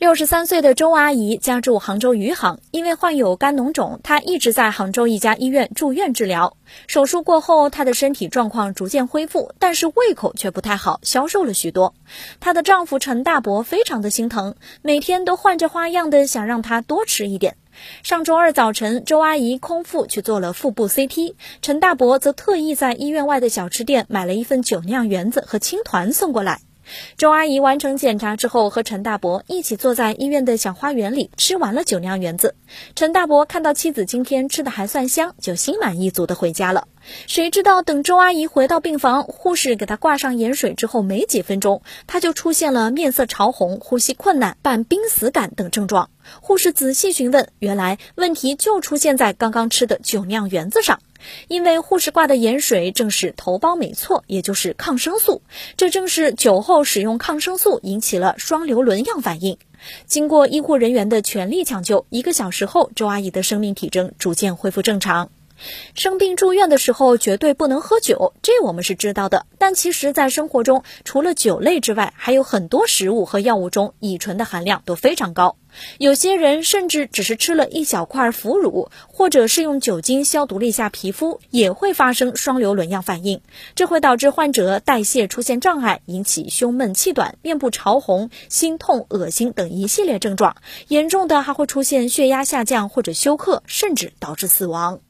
六十三岁的周阿姨家住杭州余杭，因为患有肝脓肿，她一直在杭州一家医院住院治疗。手术过后，她的身体状况逐渐恢复，但是胃口却不太好，消瘦了许多。她的丈夫陈大伯非常的心疼，每天都换着花样的想让她多吃一点。上周二早晨，周阿姨空腹去做了腹部 CT，陈大伯则特意在医院外的小吃店买了一份酒酿圆子和青团送过来。周阿姨完成检查之后，和陈大伯一起坐在医院的小花园里吃完了酒酿圆子。陈大伯看到妻子今天吃的还算香，就心满意足的回家了。谁知道等周阿姨回到病房，护士给她挂上盐水之后，没几分钟，她就出现了面色潮红、呼吸困难、伴濒死感等症状。护士仔细询问，原来问题就出现在刚刚吃的酒酿圆子上。因为护士挂的盐水正是头孢美唑，也就是抗生素，这正是酒后使用抗生素引起了双硫仑样反应。经过医护人员的全力抢救，一个小时后，周阿姨的生命体征逐渐恢复正常。生病住院的时候绝对不能喝酒，这我们是知道的。但其实，在生活中，除了酒类之外，还有很多食物和药物中乙醇的含量都非常高。有些人甚至只是吃了一小块腐乳，或者是用酒精消毒了一下皮肤，也会发生双硫仑样反应。这会导致患者代谢出现障碍，引起胸闷气短、面部潮红、心痛、恶心等一系列症状。严重的还会出现血压下降或者休克，甚至导致死亡。